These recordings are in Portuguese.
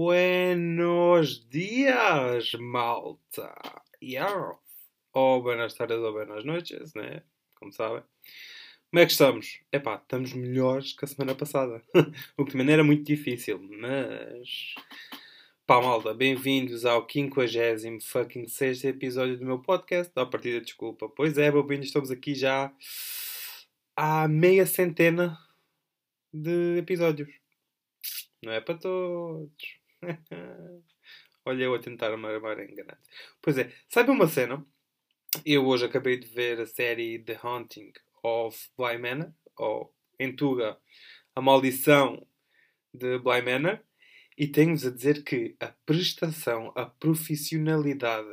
Buenos dias, malta. Yeah. Ou buenas tardes ou buenas noites, né? Como sabem. Como é que estamos? Epá, estamos melhores que a semana passada. o que também era muito difícil, mas... Pá, malta, bem-vindos ao 50 fucking sexto episódio do meu podcast. Da partida, desculpa. Pois é, bobinhos, estamos aqui já há meia centena de episódios. Não é para todos. Olha eu a tentar me armar enganado. Pois é, sabe uma cena? Eu hoje acabei de ver a série The Haunting of Bly Manor, ou em Tuga, A Maldição de Bly Manor, e tenho-vos a dizer que a prestação, a profissionalidade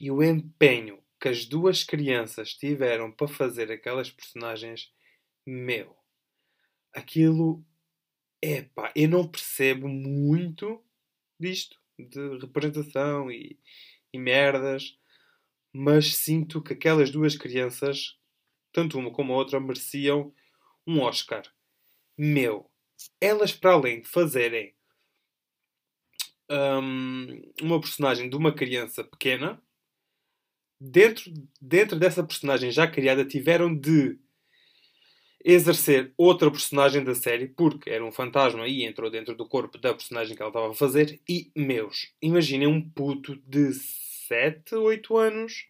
e o empenho que as duas crianças tiveram para fazer aquelas personagens, meu, aquilo Epá, eu não percebo muito disto, de representação e, e merdas, mas sinto que aquelas duas crianças, tanto uma como a outra, mereciam um Oscar. Meu, elas para além de fazerem um, uma personagem de uma criança pequena, dentro, dentro dessa personagem já criada, tiveram de exercer outra personagem da série, porque era um fantasma e entrou dentro do corpo da personagem que ela estava a fazer. E, meus, imaginem um puto de 7, 8 anos,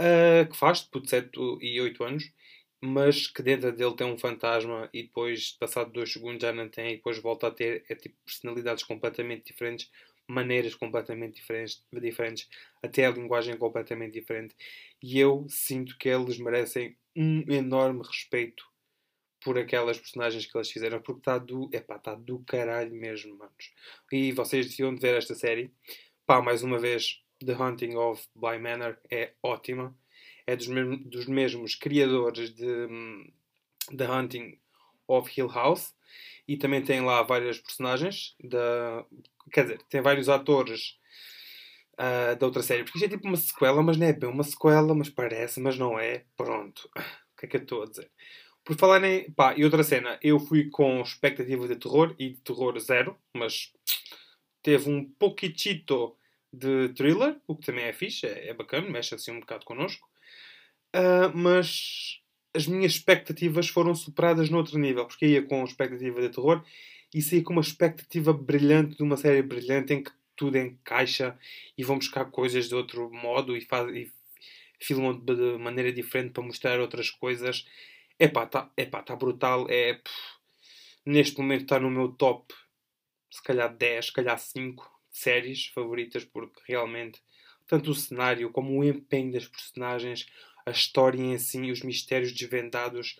uh, que faz de puto de 7 e 8 anos, mas que dentro dele tem um fantasma e depois, passado 2 segundos, já não tem e depois volta a ter é, tipo, personalidades completamente diferentes, maneiras completamente diferentes, diferentes, até a linguagem completamente diferente. E eu sinto que eles merecem um enorme respeito por aquelas personagens que elas fizeram, porque está do, epá, está do caralho mesmo, manos. E vocês deviam de ver esta série. Pá, mais uma vez, The Hunting of Bly Manor é ótima. É dos, mesmos, dos mesmos criadores de um, The Hunting of Hill House. E também tem lá várias personagens. Da, quer dizer, tem vários atores uh, da outra série. Porque isto é tipo uma sequela, mas não é bem uma sequela, mas parece, mas não é. Pronto. O que é que eu estou a dizer? Por falar em. Pá, e outra cena, eu fui com expectativa de terror e de terror zero, mas teve um pouquitito de thriller, o que também é fixe, é, é bacana, mexe assim um bocado connosco. Uh, mas as minhas expectativas foram superadas noutro nível, porque ia com expectativa de terror e saí com uma expectativa brilhante de uma série brilhante em que tudo encaixa e vão buscar coisas de outro modo e, faz, e filmam de maneira diferente para mostrar outras coisas Epá, está epá, tá brutal. É, neste momento está no meu top, se calhar 10, se calhar 5 séries favoritas, porque realmente tanto o cenário como o empenho das personagens, a história em si, os mistérios desvendados,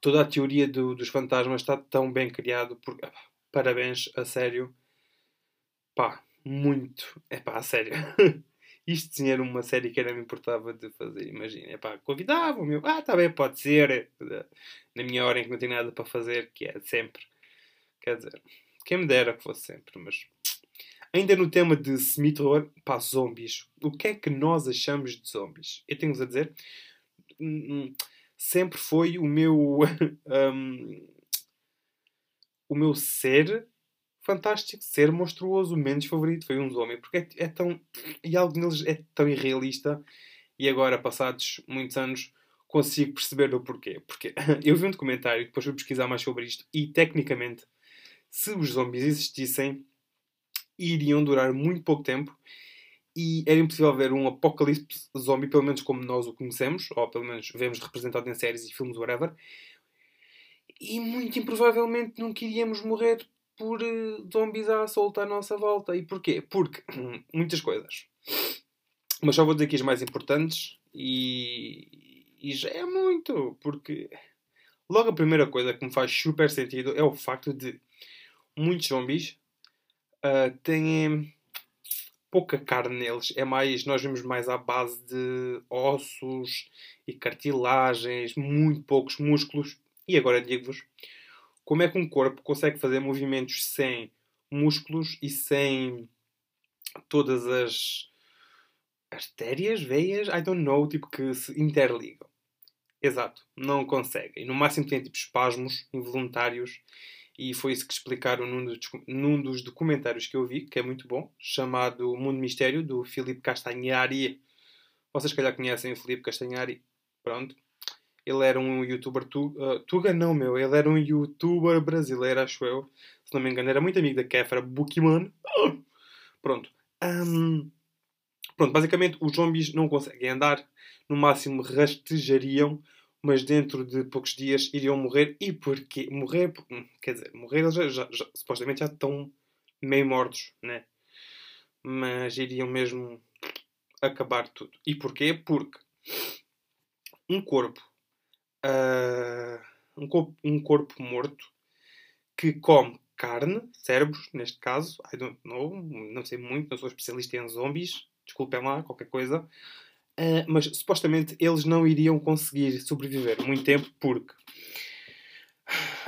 toda a teoria do, dos fantasmas está tão bem criado. Por, parabéns, a sério. Pá, muito. É pá, a sério. Isto sim era uma série que era me importava de fazer. Imagina, é pá, convidavam-me. Ah, tá bem, pode ser. Na minha hora em que não tenho nada para fazer, que é sempre. Quer dizer, quem me dera que fosse sempre, mas. Ainda no tema de semi-terror, pá, zombies. O que é que nós achamos de zombies? Eu tenho-vos a dizer. Hum, hum, sempre foi o meu. um, o meu ser fantástico, ser monstruoso, menos favorito foi um homem, porque é, é, tão. E algo neles é tão irrealista, e agora, passados muitos anos, consigo perceber o porquê. Porque eu vi um documentário, depois fui pesquisar mais sobre isto, e tecnicamente, se os zombies existissem, iriam durar muito pouco tempo. E era impossível ver um apocalipse zombie, pelo menos como nós o conhecemos, ou pelo menos vemos representado em séries e filmes, whatever. E muito improvavelmente nunca iríamos morrer por uh, zombies à solta à nossa volta. E porquê? Porque muitas coisas. Mas só vou dizer aqui as mais importantes e, e já é muito. Porque logo a primeira coisa que me faz super sentido é o facto de muitos zombies uh, têm pouca carne neles. É mais, nós vemos mais à base de ossos e cartilagens, muito poucos músculos. E agora digo-vos como é que um corpo consegue fazer movimentos sem músculos e sem todas as artérias, veias, I don't know, tipo que se interligam. Exato, não consegue. E no máximo tem tipo espasmos involuntários E foi isso que explicaram num dos, num dos documentários que eu vi, que é muito bom, chamado Mundo Mistério, do Filipe Castanhari. Vocês, calhar, conhecem o Filipe Castanhari. Pronto. Ele era um youtuber tuga, uh, tuga não, meu. Ele era um youtuber brasileiro, acho eu. Se não me engano, era muito amigo da Kefra Bookman. Pronto. Um, pronto, basicamente os zombies não conseguem andar. No máximo rastejariam mas dentro de poucos dias iriam morrer. E porquê? Morrer, hum, quer dizer, morrer eles já, já, já, supostamente já estão meio mortos, né? Mas iriam mesmo acabar tudo. E porquê? Porque um corpo, uh, um corpo, um corpo morto que come carne, cérebros, neste caso, I don't know, não sei muito, não sou especialista em zombies, desculpem lá, qualquer coisa. Uh, mas supostamente eles não iriam conseguir sobreviver muito tempo porque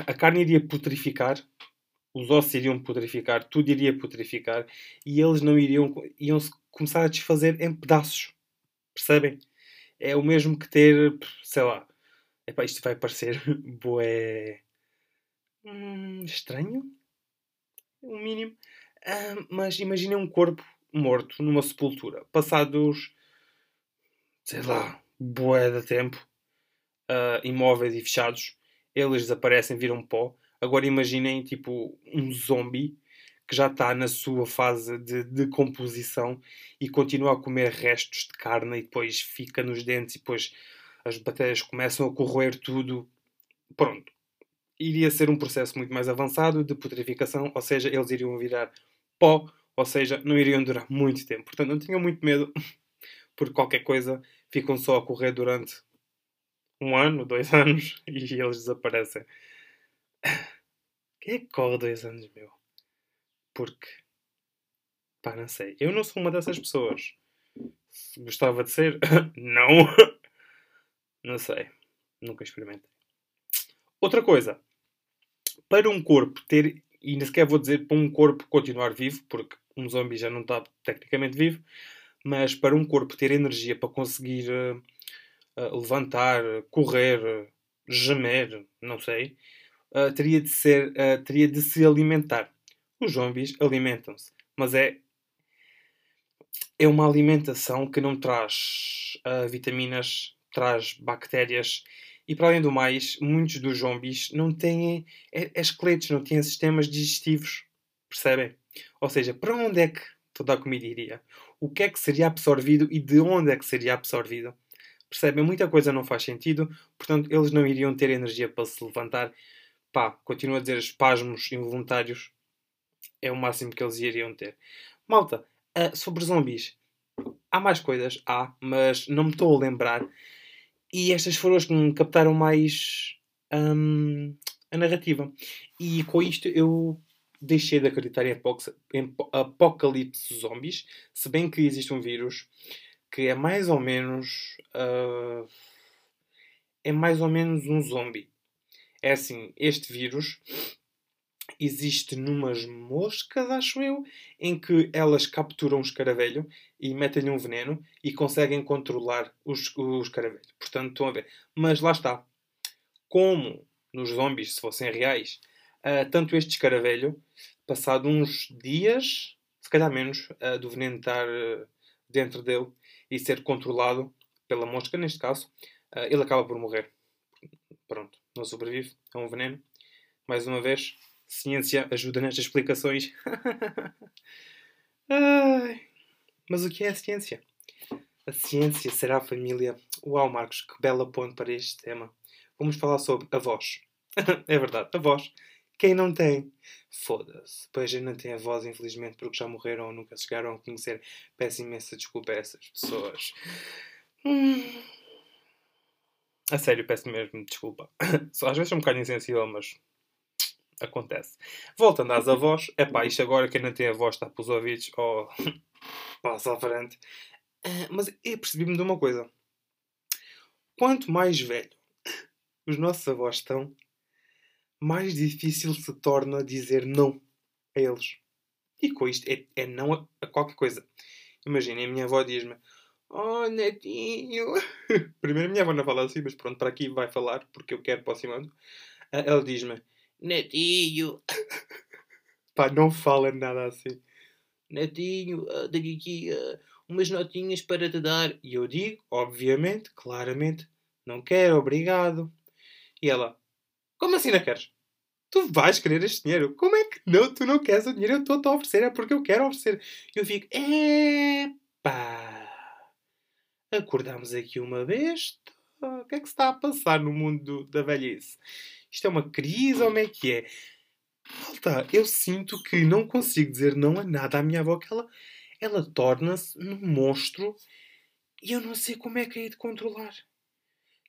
a carne iria putrificar, os ossos iriam putrificar, tudo iria putrificar e eles não iriam iam começar a desfazer em pedaços. Percebem? É o mesmo que ter, sei lá, epá, isto vai parecer boé hum, estranho, o um mínimo, uh, mas imaginem um corpo morto numa sepultura, passados sei lá, bué de tempo, uh, imóveis e fechados, eles desaparecem, viram pó. Agora imaginem, tipo, um zombie que já está na sua fase de decomposição e continua a comer restos de carne e depois fica nos dentes e depois as bactérias começam a corroer tudo. Pronto. Iria ser um processo muito mais avançado de putrificação, ou seja, eles iriam virar pó, ou seja, não iriam durar muito tempo. Portanto, não tinham muito medo por qualquer coisa ficam só a correr durante um ano, dois anos e eles desaparecem. Quem é que corre dois anos, meu? Porque. Pá, não sei. Eu não sou uma dessas pessoas. Gostava de ser? não. Não sei. Nunca experimentei. Outra coisa. Para um corpo ter. E nem sequer vou dizer para um corpo continuar vivo, porque um zombie já não está tecnicamente vivo mas para um corpo ter energia para conseguir uh, uh, levantar, correr, gemer, não sei, uh, teria, de ser, teria de se alimentar. Os zombies alimentam-se, mas é, é uma alimentação que não traz vitaminas, traz bactérias e para além do mais, muitos dos zombies não têm é, é esqueletos, não têm sistemas digestivos. Percebem? Ou seja, para onde é que toda a comida iria? o que é que seria absorvido e de onde é que seria absorvido. Percebem? Muita coisa não faz sentido, portanto, eles não iriam ter energia para se levantar. Pá, continuo a dizer espasmos involuntários. É o máximo que eles iriam ter. Malta, uh, sobre zombies. Há mais coisas? Há, mas não me estou a lembrar. E estas foram as que me captaram mais um, a narrativa. E com isto eu deixei de acreditar em, em apocalipse zombies, se bem que existe um vírus que é mais ou menos. Uh, é mais ou menos um zombie. É assim, este vírus existe numas moscas, acho eu, em que elas capturam o escaravelho e metem-lhe um veneno e conseguem controlar os, o escaravelho. Portanto, estão a ver. Mas lá está. Como nos zombies, se fossem reais, uh, tanto este escaravelho, passado uns dias, se calhar menos, uh, do veneno estar uh, dentro dele e ser controlado pela mosca, neste caso, ele acaba por morrer. Pronto, não sobrevive, é um veneno. Mais uma vez, ciência ajuda nestas explicações. mas o que é a ciência? A ciência será a família. Uau, Marcos, que bela ponte para este tema. Vamos falar sobre avós. é verdade, avós. Quem não tem? Foda-se. Pois a gente não tem a voz, infelizmente, porque já morreram ou nunca chegaram a conhecer. Peço imensa desculpa a essas pessoas. Hum. A sério, peço mesmo desculpa. Às vezes é um bocado insensível, mas acontece. Voltando às avós, é pá, isto agora quem não tem avó está para os ouvidos, ou oh, passa à frente. Uh, mas eu percebi-me de uma coisa: quanto mais velho os nossos avós estão, mais difícil se torna dizer não a eles. E com isto é, é não a, a, qualquer coisa. Imaginem, a minha avó diz-me: Oh, netinho. Primeiro a minha avó não fala assim, mas pronto, para aqui vai falar, porque eu quero aproximando. Ela diz-me: Netinho, Pá, não fala nada assim. netinho, ah, tenho aqui ah, umas notinhas para te dar. E eu digo, obviamente, claramente, não quero, obrigado. E ela, como assim não queres? Tu vais querer este dinheiro. Como é que não? Tu não queres o dinheiro? Eu estou-te a oferecer, é porque eu quero oferecer. E eu fico, epá, acordámos aqui uma vez. O que é que se está a passar no mundo do- da velhice? Isto é uma crise ou como é que é? Malta, eu sinto que não consigo dizer não a nada à minha avó, que ela, ela torna-se num monstro e eu não sei como é que é de controlar.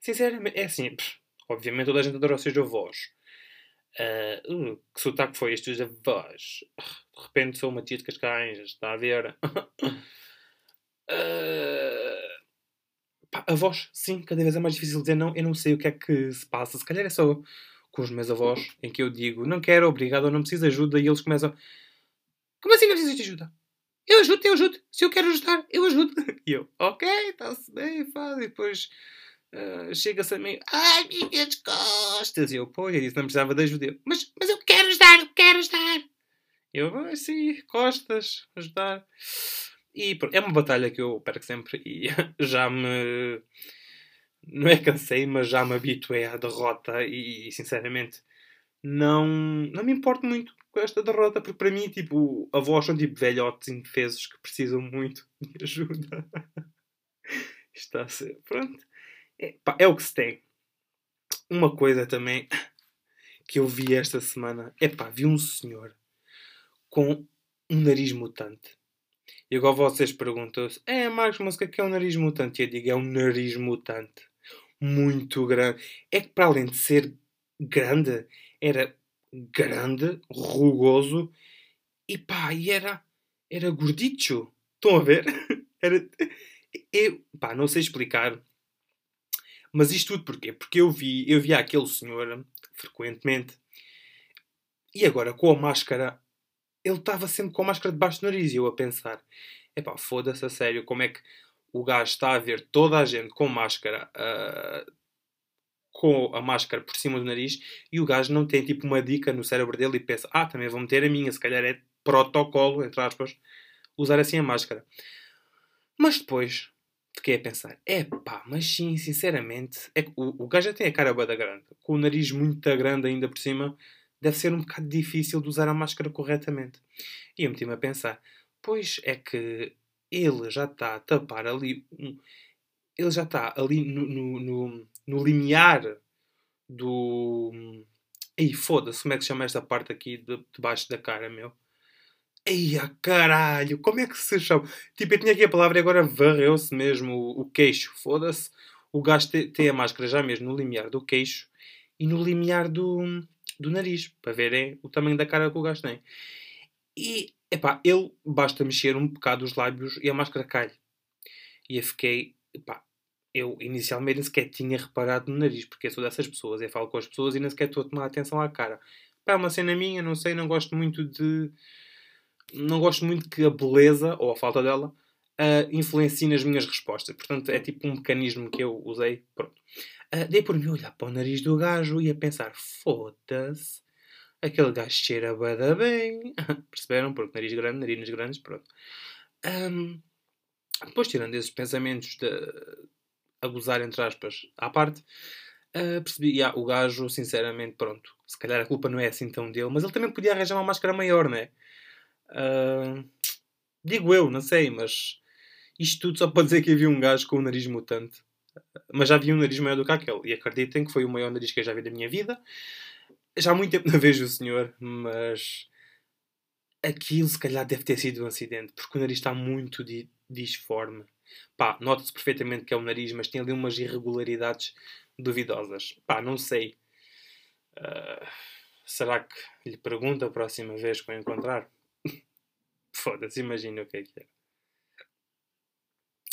Sinceramente, é assim, pff, obviamente toda a gente adora os seus avós. Ah, uh, que sotaque foi estes avós? De repente sou uma tia de Cascais, está a ver? Ah, pá, avós, sim, cada vez é mais difícil dizer não. Eu não sei o que é que se passa. Se calhar é só com os meus avós em que eu digo não quero, obrigado, ou não preciso de ajuda e eles começam como assim não precisas de ajuda? Eu ajudo, eu ajudo. Se eu quero ajudar, eu ajudo. E eu, ok, está-se bem, faz. E depois ah, chega-se a mim, ai, minhas costas. E eu, pô, eu disse, não precisava de ajuda. Mas, mas eu quero ajudar, eu quero ajudar. Eu, ah, sim, costas, ajudar. E é uma batalha que eu perco sempre e já me. Não é cansei, mas já me habituei à derrota e, sinceramente, não, não me importo muito com esta derrota, porque para mim, tipo, avós são tipo velhotes indefesos que precisam muito de ajuda. Está a ser. Pronto. É, pá, é o que se tem. Uma coisa também que eu vi esta semana. É pá, vi um senhor com um nariz mutante. E agora vocês perguntam-se: É, Marcos, mas o que é que é um nariz mutante? E eu digo: É um nariz mutante. Muito grande. É que para além de ser grande, era grande, rugoso e pá, e era, era gordicho. Estão a ver? Era, eu, pá, não sei explicar. Mas isto tudo porquê? Porque eu vi, eu via aquele senhor frequentemente e agora com a máscara, ele estava sempre com a máscara debaixo do nariz e eu a pensar: epá, foda-se a sério, como é que o gajo está a ver toda a gente com máscara, ah, com a máscara por cima do nariz e o gajo não tem tipo uma dica no cérebro dele e pensa: ah, também vou meter a minha, se calhar é protocolo, entre aspas, usar assim a máscara. Mas depois fiquei a pensar: é pá, mas sim, sinceramente, é o, o gajo já tem a cara bada grande, com o nariz muito grande ainda por cima, deve ser um bocado difícil de usar a máscara corretamente. E eu meti-me a pensar: pois é que ele já está a tapar ali, um- ele já está ali no, no, no, no limiar do. Ei, foda-se, como é que se chama esta parte aqui de, debaixo da cara, meu? Ei, a caralho, como é que se chama? Tipo, eu tinha aqui a palavra e agora varreu-se mesmo o, o queixo, foda-se. O gajo te- tem a máscara já mesmo no limiar do queixo e no limiar do, do nariz, para verem o tamanho da cara que o gajo tem. E, epá, ele basta mexer um bocado os lábios e a máscara cai. E eu fiquei, epá, eu inicialmente nem sequer tinha reparado no nariz, porque eu sou dessas pessoas, eu falo com as pessoas e nem sequer estou a tomar atenção à cara. Pá, é uma cena minha, não sei, não gosto muito de. Não gosto muito que a beleza, ou a falta dela, ah, influencie nas minhas respostas. Portanto, é tipo um mecanismo que eu usei. Pronto. Ah, dei por mim olhar para o nariz do gajo e a pensar: foda-se, aquele gajo cheira bada bem. Perceberam? Porque nariz grande, narinas grandes, pronto. Ahm, depois, tirando esses pensamentos de abusar, entre aspas, à parte, ah, percebi, yeah, o gajo, sinceramente, pronto, se calhar a culpa não é assim tão dele, mas ele também podia arranjar uma máscara maior, não é? Ah, digo eu, não sei, mas isto tudo só para dizer que havia um gajo com um nariz mutante. Mas já havia um nariz maior do que aquele. E acreditem que foi o maior nariz que eu já vi da minha vida. Já há muito tempo não vejo o senhor, mas aquilo se calhar deve ter sido um acidente, porque o nariz está muito di disforme. Pá, nota-se perfeitamente que é o nariz, mas tem ali umas irregularidades duvidosas. Pá, não sei. Ah, será que lhe pergunto a próxima vez que o encontrar? Foda-se, imagina o que é que era.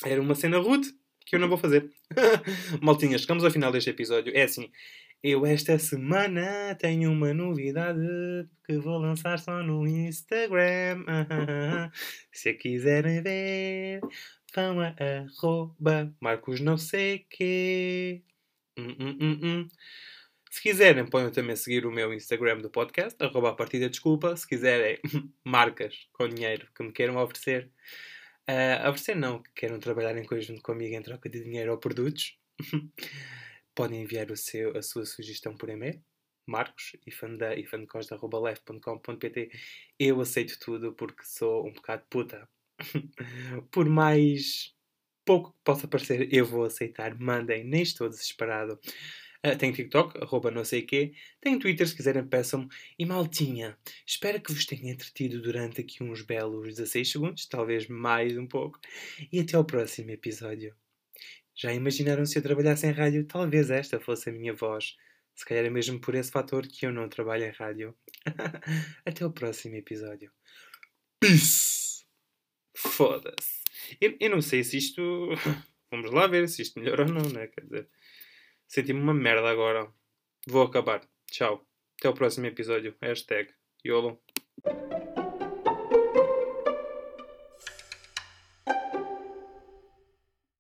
Era uma cena rude que eu não vou fazer. Maltinhas, chegamos ao final deste episódio. É assim, eu esta semana tenho uma novidade que vou lançar só no Instagram. Se quiserem ver, vão a arroba Marcos não sei quê. Hum, hum, hum, hum. Se quiserem, podem também seguir o meu Instagram do podcast, arroba a partida desculpa. Se quiserem marcas com dinheiro que me queiram oferecer, uh, oferecer não, que queiram trabalhar em conjunto comigo em troca de dinheiro ou produtos, podem enviar o seu, a sua sugestão por e-mail. Marcos, ifandecos.com.pt Eu aceito tudo porque sou um bocado puta. por mais pouco que possa parecer, eu vou aceitar. Mandem, nem estou desesperado. Uh, tenho TikTok, arroba não sei quê. Tenho Twitter, se quiserem peçam-me. E maltinha, espero que vos tenha entretido durante aqui uns belos 16 segundos, talvez mais um pouco. E até ao próximo episódio. Já imaginaram se eu trabalhasse em rádio? Talvez esta fosse a minha voz. Se calhar é mesmo por esse fator que eu não trabalho em rádio. até o próximo episódio. Peace! Foda-se. Eu, eu não sei se isto. Vamos lá ver se isto melhora ou não, né? Quer dizer. Senti-me uma merda agora. Vou acabar. Tchau. Até o próximo episódio. Hashtag YOLO.